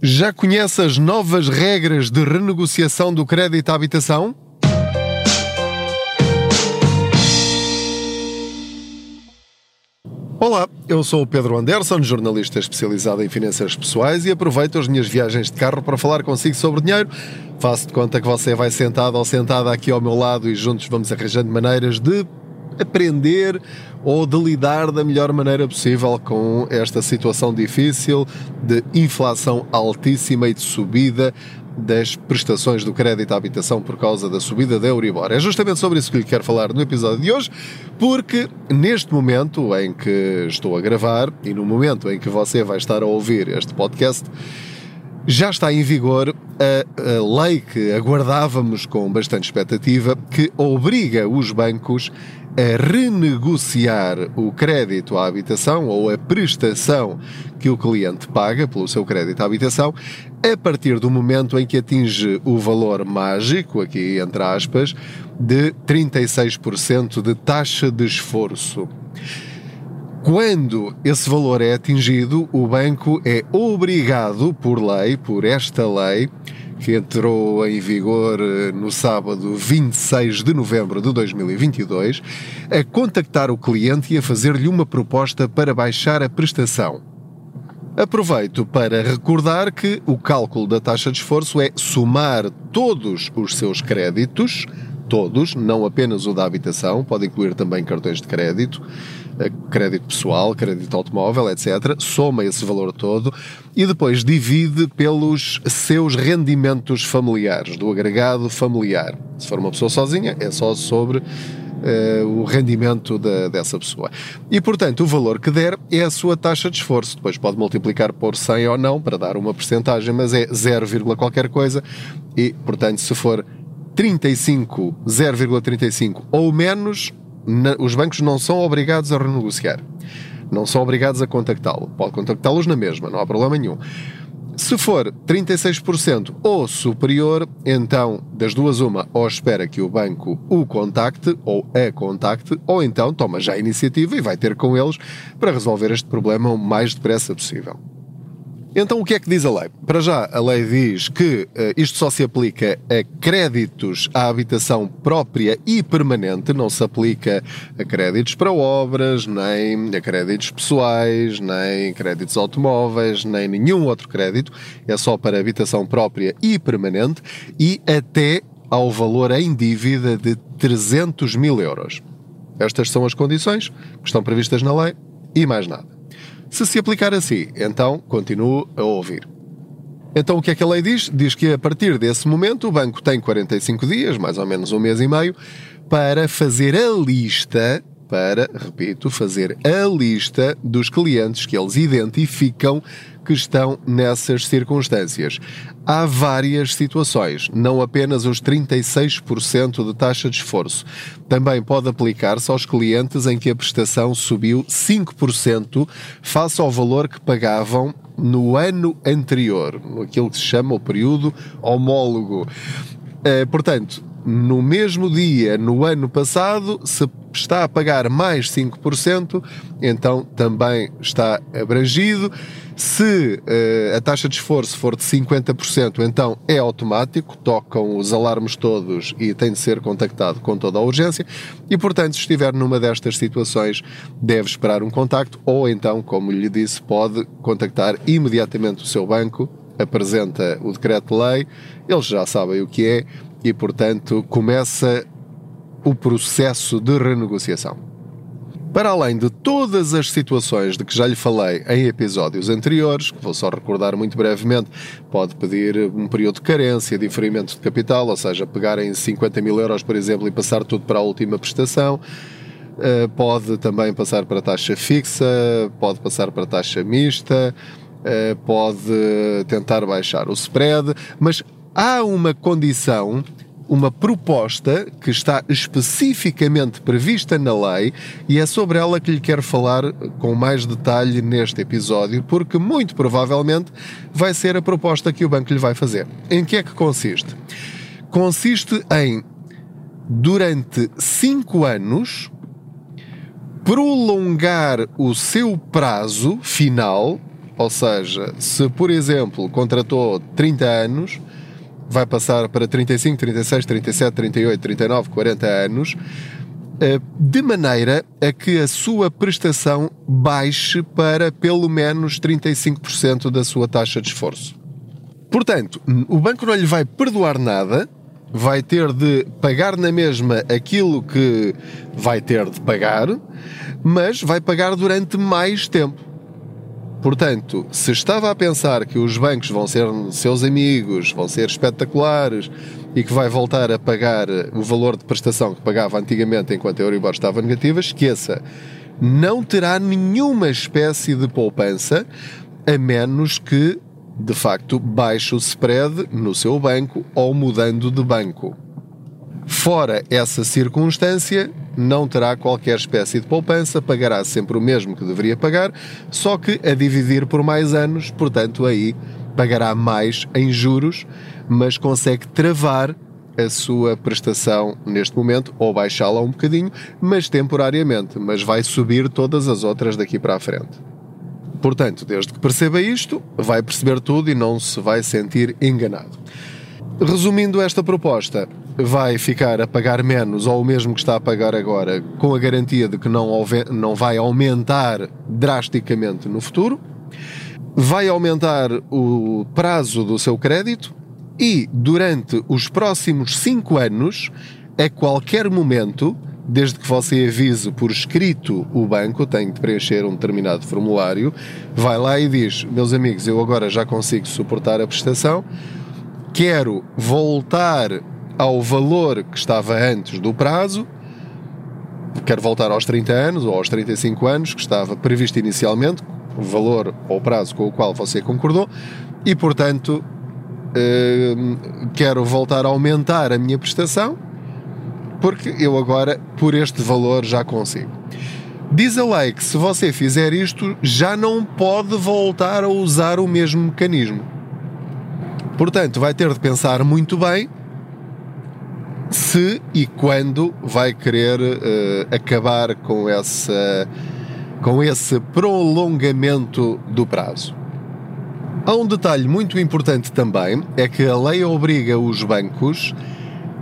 Já conhece as novas regras de renegociação do crédito à habitação? Olá, eu sou o Pedro Anderson, jornalista especializado em finanças pessoais e aproveito as minhas viagens de carro para falar consigo sobre dinheiro. Faço de conta que você vai sentado ou sentada aqui ao meu lado e juntos vamos arranjando maneiras de aprender ou de lidar da melhor maneira possível com esta situação difícil de inflação altíssima e de subida das prestações do crédito à habitação por causa da subida da Euribor. É justamente sobre isso que lhe quero falar no episódio de hoje, porque neste momento em que estou a gravar e no momento em que você vai estar a ouvir este podcast, já está em vigor a, a, lei que aguardávamos com bastante expectativa, que obriga os bancos a renegociar o crédito à habitação ou a prestação que o cliente paga pelo seu crédito à habitação a partir do momento em que atinge o valor mágico, aqui entre aspas, de 36% de taxa de esforço. Quando esse valor é atingido, o banco é obrigado, por lei, por esta lei, que entrou em vigor eh, no sábado 26 de novembro de 2022, a contactar o cliente e a fazer-lhe uma proposta para baixar a prestação. Aproveito para recordar que o cálculo da taxa de esforço é somar todos os seus créditos, todos, não apenas o da habitação, pode incluir também cartões de crédito, crédito pessoal, crédito automóvel, etc. Soma esse valor todo e depois divide pelos seus rendimentos familiares, do agregado familiar. Se for uma pessoa sozinha, é só sobre Uh, o rendimento da, dessa pessoa. E, portanto, o valor que der é a sua taxa de esforço. Depois pode multiplicar por 100 ou não para dar uma percentagem, mas é 0, qualquer coisa. E, portanto, se for 35, 0,35 ou menos, os bancos não são obrigados a renegociar. Não são obrigados a contactá-lo. Pode contactá-los na mesma, não há problema nenhum. Se for 36% ou superior, então, das duas uma, ou espera que o banco o contacte ou a contacte, ou então toma já a iniciativa e vai ter com eles para resolver este problema o mais depressa possível. Então, o que é que diz a lei? Para já, a lei diz que uh, isto só se aplica a créditos à habitação própria e permanente, não se aplica a créditos para obras, nem a créditos pessoais, nem créditos automóveis, nem nenhum outro crédito, é só para habitação própria e permanente e até ao valor em dívida de 300 mil euros. Estas são as condições que estão previstas na lei e mais nada. Se se aplicar assim, então continuo a ouvir. Então o que é que a lei diz? Diz que a partir desse momento o banco tem 45 dias, mais ou menos um mês e meio, para fazer a lista, para, repito, fazer a lista dos clientes que eles identificam que estão nessas circunstâncias. Há várias situações, não apenas os 36% de taxa de esforço. Também pode aplicar-se aos clientes em que a prestação subiu 5% face ao valor que pagavam no ano anterior, aquilo que se chama o período homólogo. Eh, portanto, no mesmo dia, no ano passado, se está a pagar mais 5%, então também está abrangido. Se uh, a taxa de esforço for de 50%, então é automático, tocam os alarmes todos e tem de ser contactado com toda a urgência. E, portanto, se estiver numa destas situações, deve esperar um contacto ou então, como lhe disse, pode contactar imediatamente o seu banco, apresenta o decreto-lei, eles já sabem o que é e, portanto, começa o processo de renegociação. Para além de todas as situações de que já lhe falei em episódios anteriores, que vou só recordar muito brevemente, pode pedir um período de carência, diferimento de capital, ou seja, pegar em 50 mil euros, por exemplo, e passar tudo para a última prestação. Eh, pode também passar para taxa fixa, pode passar para taxa mista, eh, pode tentar baixar o spread, mas há uma condição, uma proposta que está especificamente prevista na lei e é sobre ela que lhe quero falar com mais detalhe neste episódio, porque muito provavelmente vai ser a proposta que o banco lhe vai fazer. Em que é que consiste? Consiste em, durante cinco anos, prolongar o seu prazo final Ou seja, se por exemplo contratou 30 anos, vai passar para 35, 36, 37, 38, 39, 40 anos, eh, de maneira a que a sua prestação baixe para pelo menos 35% da sua taxa de esforço. Portanto, o banco não lhe vai perdoar nada, vai ter de pagar na mesma aquilo que vai ter de pagar, mas vai pagar durante mais tempo. Portanto, se estava a pensar que os bancos vão ser seus amigos, vão ser espetaculares e que vai voltar a pagar o valor de prestação que pagava antigamente enquanto a Euribor estava negativa, esqueça. Não terá nenhuma espécie de poupança a menos que, de facto, baixe o spread no seu banco ou mudando de banco. Fora essa circunstância, não terá qualquer espécie de poupança, pagará sempre o mesmo que deveria pagar, só que a dividir por mais anos, portanto, aí pagará mais em juros, mas consegue travar a sua prestação neste momento ou baixá-la um bocadinho, mas temporariamente, mas vai subir todas as outras daqui para a frente. Portanto, desde que perceba isto, vai perceber tudo e não se vai sentir enganado. Resumindo esta proposta, vai ficar a pagar menos ou o mesmo que está a pagar agora, com a garantia de que não, não vai aumentar drasticamente no futuro, vai aumentar o prazo do seu crédito e durante os próximos 5 anos, a qualquer momento, desde que você avise por escrito o banco, tem de preencher um determinado formulário, vai lá e diz: Meus amigos, eu agora já consigo suportar a prestação, quero voltar ao valor que estava antes do prazo, quer voltar aos 30 anos ou aos 35 anos, que estava previsto inicialmente, o valor ou prazo com o qual você concordou, e portanto eh, quero voltar a aumentar a minha prestação, porque eu agora, por este valor, já consigo. Diz a lei que se você fizer isto, já não pode voltar a usar o mesmo mecanismo. Portanto, vai ter de pensar muito bem se e quando vai querer uh, acabar com, essa, com esse prolongamento do prazo. Há um detalhe muito importante também, é que a lei obriga os bancos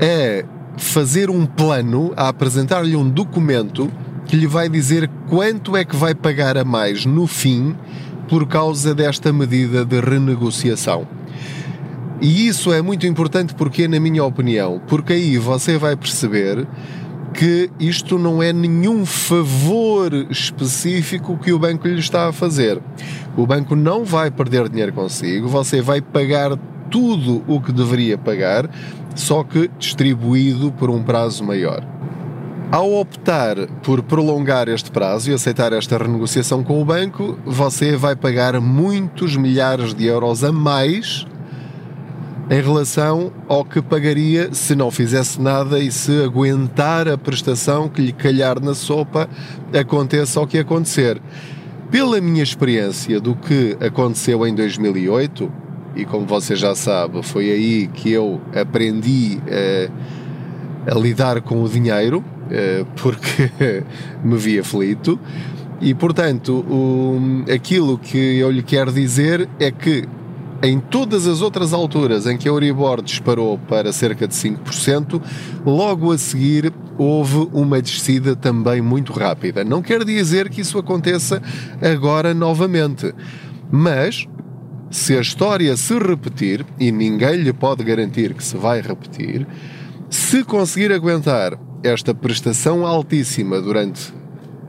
a fazer um plano, a apresentar-lhe um documento que lhe vai dizer quanto é que vai pagar a mais no fim por causa desta medida de renegociação. E isso é muito importante porque, na minha opinião, porque aí você vai perceber que isto não é nenhum favor específico que o banco lhe está a fazer. O banco não vai perder dinheiro consigo, você vai pagar tudo o que deveria pagar, só que distribuído por um prazo maior. Ao optar por prolongar este prazo e aceitar esta renegociação com o banco, você vai pagar muitos milhares de euros a mais em relação ao que pagaria se não fizesse nada e se aguentar a prestação que lhe calhar na sopa, aconteça o que acontecer. Pela minha experiência do que aconteceu em 2008, e como você já sabe, foi aí que eu aprendi a, a lidar com o dinheiro, eh, porque me via aflito. E portanto, o, aquilo que eu lhe quero dizer é que em todas as outras alturas em que a Euribor disparou para cerca de 5%, logo a seguir houve uma descida também muito rápida. Não quer dizer que isso aconteça agora novamente, mas se a história se repetir, e ninguém lhe pode garantir que se vai repetir, se conseguir aguentar esta prestação altíssima durante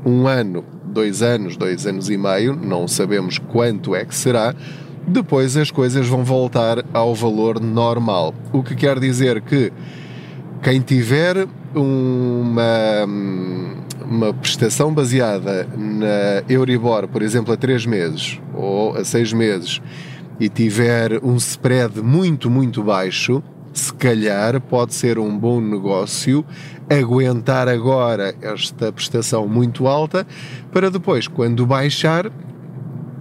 um ano, dois anos, dois anos e meio, não sabemos quanto é que será, depois as coisas vão voltar ao valor normal. O que quer dizer que quem tiver uma, uma prestação baseada na Euribor, por exemplo, a 3 meses ou a 6 meses, e tiver um spread muito, muito baixo, se calhar pode ser um bom negócio aguentar agora esta prestação muito alta para depois, quando baixar,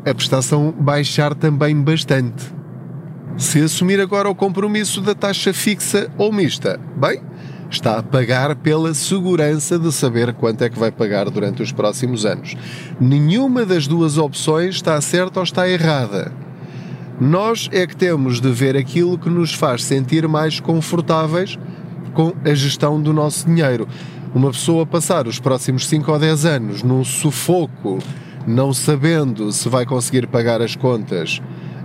a prestação baixar também bastante. Se assumir agora o compromisso da taxa fixa ou mista, bem, Está a pagar pela segurança de saber quanto é que vai pagar durante os próximos anos. Nenhuma das duas opções está certa ou está errada. Nós é que temos de ver aquilo que nos faz sentir mais confortáveis com a gestão do nosso dinheiro. Uma pessoa passar os próximos 5 ou 10 anos num sufoco, não sabendo se vai conseguir pagar as contas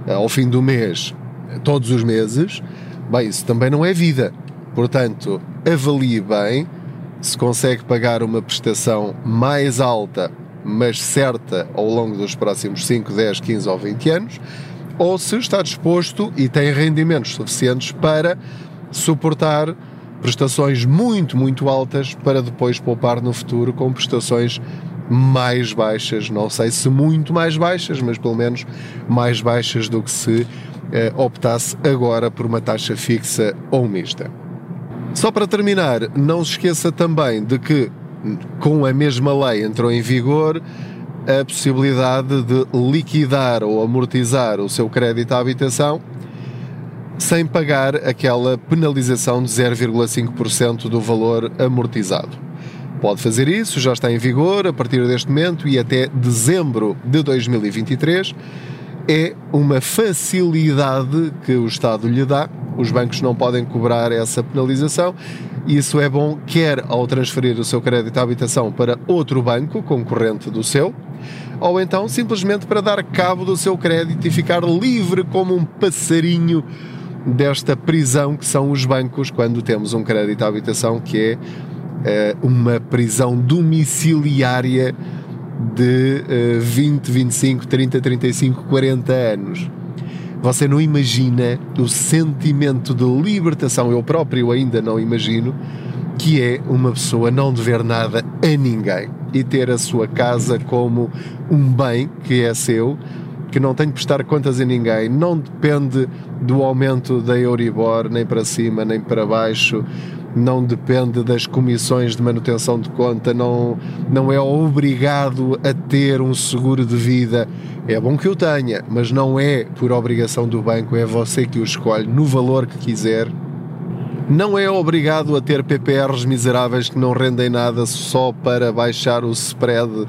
eh, ao fim do mês, todos os meses, bem, isso também não é vida. Portanto, avalie bem se consegue pagar uma prestação mais alta, mas certa ao longo dos próximos 5, 10, 15 ou 20 anos, ou se está disposto e tem rendimentos suficientes para suportar prestações muito, muito altas para depois poupar no futuro com prestações mais baixas, não sei se muito mais baixas, mas pelo menos mais baixas do que se eh, optasse agora por uma taxa fixa ou mista. Só para terminar, não se esqueça também de que, com a mesma lei entrou em vigor a possibilidade de liquidar ou amortizar o seu crédito à habitação sem pagar aquela penalização de 0,5% do valor amortizado. Pode fazer isso, já está em vigor a partir deste momento e até dezembro de 2023. É uma facilidade que o Estado lhe dá os bancos não podem cobrar essa penalização. Isso é bom, quer ao transferir o seu crédito à habitação para outro banco concorrente do seu, ou então simplesmente para dar cabo do seu crédito e ficar livre como um passarinho desta prisão que são os bancos quando temos um crédito à habitação que é, é uma prisão domiciliária de 20, 25, 30, 35, 40 anos. Você não imagina o sentimento de libertação, eu próprio ainda não imagino, que é uma pessoa não dever nada a ninguém e ter a sua casa como um bem que é seu, que não tem de prestar contas a ninguém, não depende do aumento da Euribor, nem para cima, nem para baixo, não depende das comissões de manutenção de conta, não, não é obrigado a ter um seguro de vida. É bom que o tenha, mas não é por obrigação do banco, é você que o escolhe no valor que quiser. Não é obrigado a ter PPRs miseráveis que não rendem nada só para baixar o spread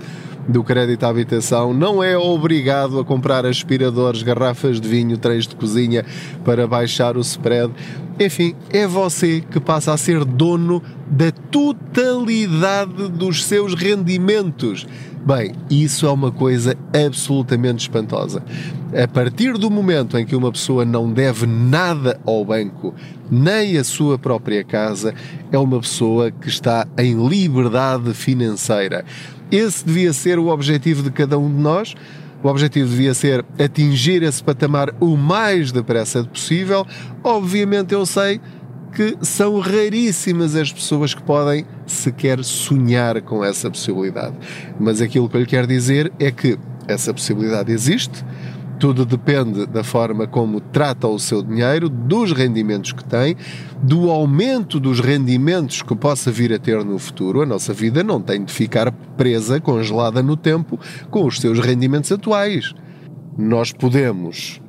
do crédito à habitação, não é obrigado a comprar aspiradores, garrafas de vinho, três de cozinha para baixar o spread. Enfim, é você que passa a ser dono da totalidade dos seus rendimentos. Bem, isso é uma coisa absolutamente espantosa. A partir do momento em que uma pessoa não deve nada ao banco, nem a sua própria casa, é uma pessoa que está em liberdade financeira. Esse devia ser o objetivo de cada um de nós. O objetivo devia ser atingir esse patamar o mais depressa possível. Obviamente, eu sei que são raríssimas as pessoas que podem sequer sonhar com essa possibilidade. Mas aquilo que eu lhe quero dizer é que essa possibilidade existe tudo depende da forma como trata o seu dinheiro, dos rendimentos que tem, do aumento dos rendimentos que possa vir a ter no futuro. A nossa vida não tem de ficar presa, congelada no tempo, com os seus rendimentos atuais. Nós podemos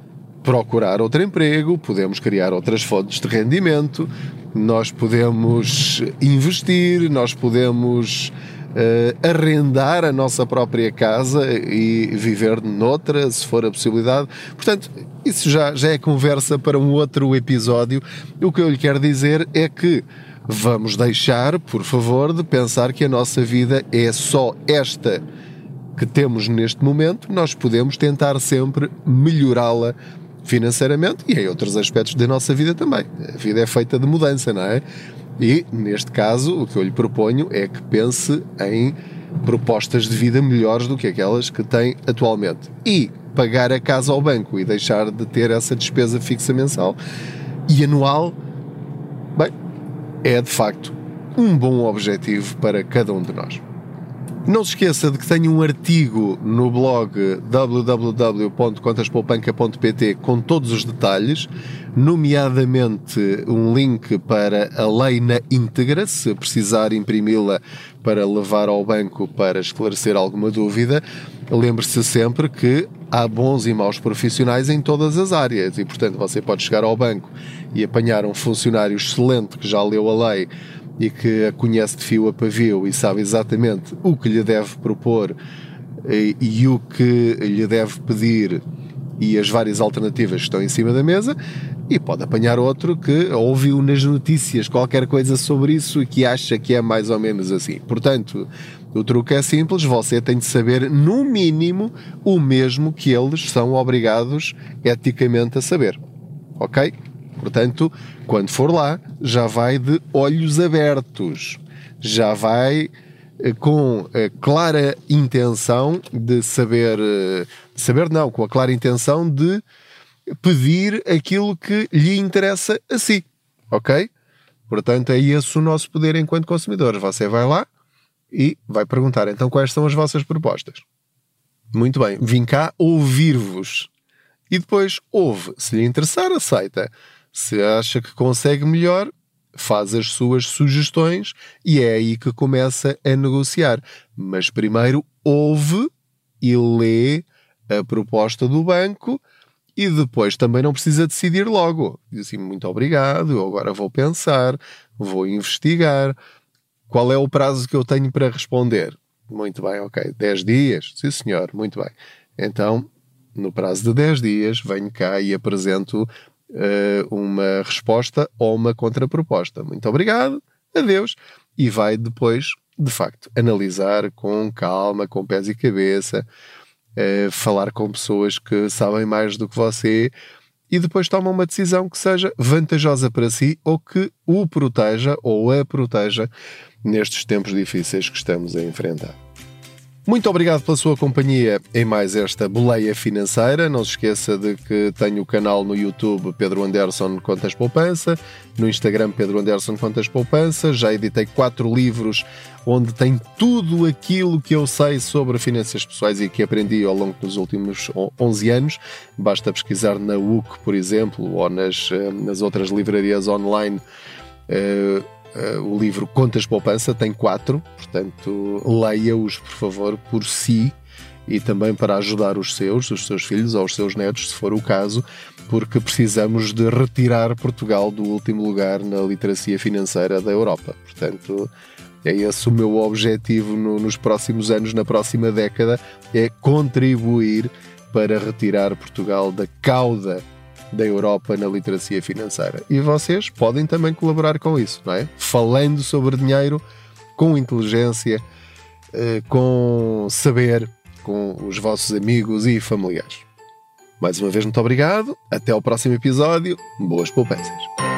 procurar outro emprego, podemos criar outras fontes de rendimento, nós podemos investir, nós podemos uh, arrendar a nossa própria casa e viver noutra, se for a possibilidade. Portanto, isso já, já é conversa para um outro episódio. O que eu lhe quero dizer é que vamos deixar, por favor, de pensar que a nossa vida é só esta que temos neste momento, nós podemos tentar sempre melhorá-la financeiramente e em outros aspectos da nossa vida também. A vida é feita de mudança, não é? E, neste caso, o que eu lhe proponho é que pense em propostas de vida melhores do que aquelas que tem atualmente. E pagar a casa ao banco e deixar de ter essa despesa fixa mensal e anual, bem, é de facto um bom objetivo para cada um de nós. Não se esqueça de que tenho um artigo no blog www.contaspoupanca.pt com todos os detalhes, nomeadamente um link para a lei na íntegra, se precisar imprimi-la para levar ao banco para esclarecer alguma dúvida. Lembre-se sempre que há bons e maus profissionais em todas as áreas e, portanto, você pode chegar ao banco e apanhar um funcionário excelente que já leu a lei e que a conhece de fio a pavio e sabe exatamente o que lhe deve propor e, e o que lhe deve pedir e as várias alternativas que estão em cima da mesa, e pode apanhar outro que ouviu nas notícias qualquer coisa sobre isso e que acha que é mais ou menos assim. Portanto, o truque é simples, você tem de saber, no mínimo, o mesmo que eles são obrigados eticamente a saber. Ok? Portanto, quando for lá, já vai de olhos abertos, já vai eh, com a clara intenção de saber, eh, saber não, com a clara intenção de pedir aquilo que lhe interessa a si, ok? Portanto, é esse o nosso poder enquanto consumidores. Você vai lá e vai perguntar, então, quais são as vossas propostas? Muito bem, vim cá ouvir-vos. E depois ouve. Se lhe interessar, aceita. Se acha que consegue melhor, faz as suas sugestões e é aí que começa a negociar. Mas primeiro ouve e lê a proposta do banco e depois também não precisa decidir logo. Diz assim: muito obrigado, agora vou pensar, vou investigar. Qual é o prazo que eu tenho para responder? Muito bem, ok. 10 dias? Sim, senhor, muito bem. Então, no prazo de 10 dias, venho cá e apresento uma resposta ou uma contraproposta. Muito obrigado, adeus. E vai depois, de facto, analisar com calma, com pés e cabeça, uh, falar com pessoas que sabem mais do que você e depois toma uma decisão que seja vantajosa para si ou que o proteja ou a proteja nestes tempos difíceis que estamos a enfrentar. Muito obrigado pela sua companhia em mais esta boleia financeira. Não se esqueça de que tenho o canal no YouTube Pedro Anderson Contas Poupança, no Instagram Pedro Anderson Contas Poupança. Já editei quatro livros onde tem tudo aquilo que eu sei sobre finanças pessoais e que aprendi ao longo dos últimos 11 anos. Basta pesquisar na UC, por exemplo, ou nas, eh, nas outras livrarias online. Uh, Uh, o livro Contas Poupança tem quatro, portanto, leia-os, por favor, por si e também para ajudar os seus, os seus filhos ou os seus netos, se for o caso, porque precisamos de retirar Portugal do último lugar na literacia financeira da Europa. Portanto, é esse o meu objetivo no, nos próximos anos, na próxima década, é contribuir para retirar Portugal da cauda da Europa na literacia financeira. E vocês podem também colaborar com isso, não é? Falando sobre dinheiro com inteligência, eh, com saber, com os vossos amigos e familiares. Mais uma vez, muito obrigado. Até ao próximo episódio. Boas poupanças.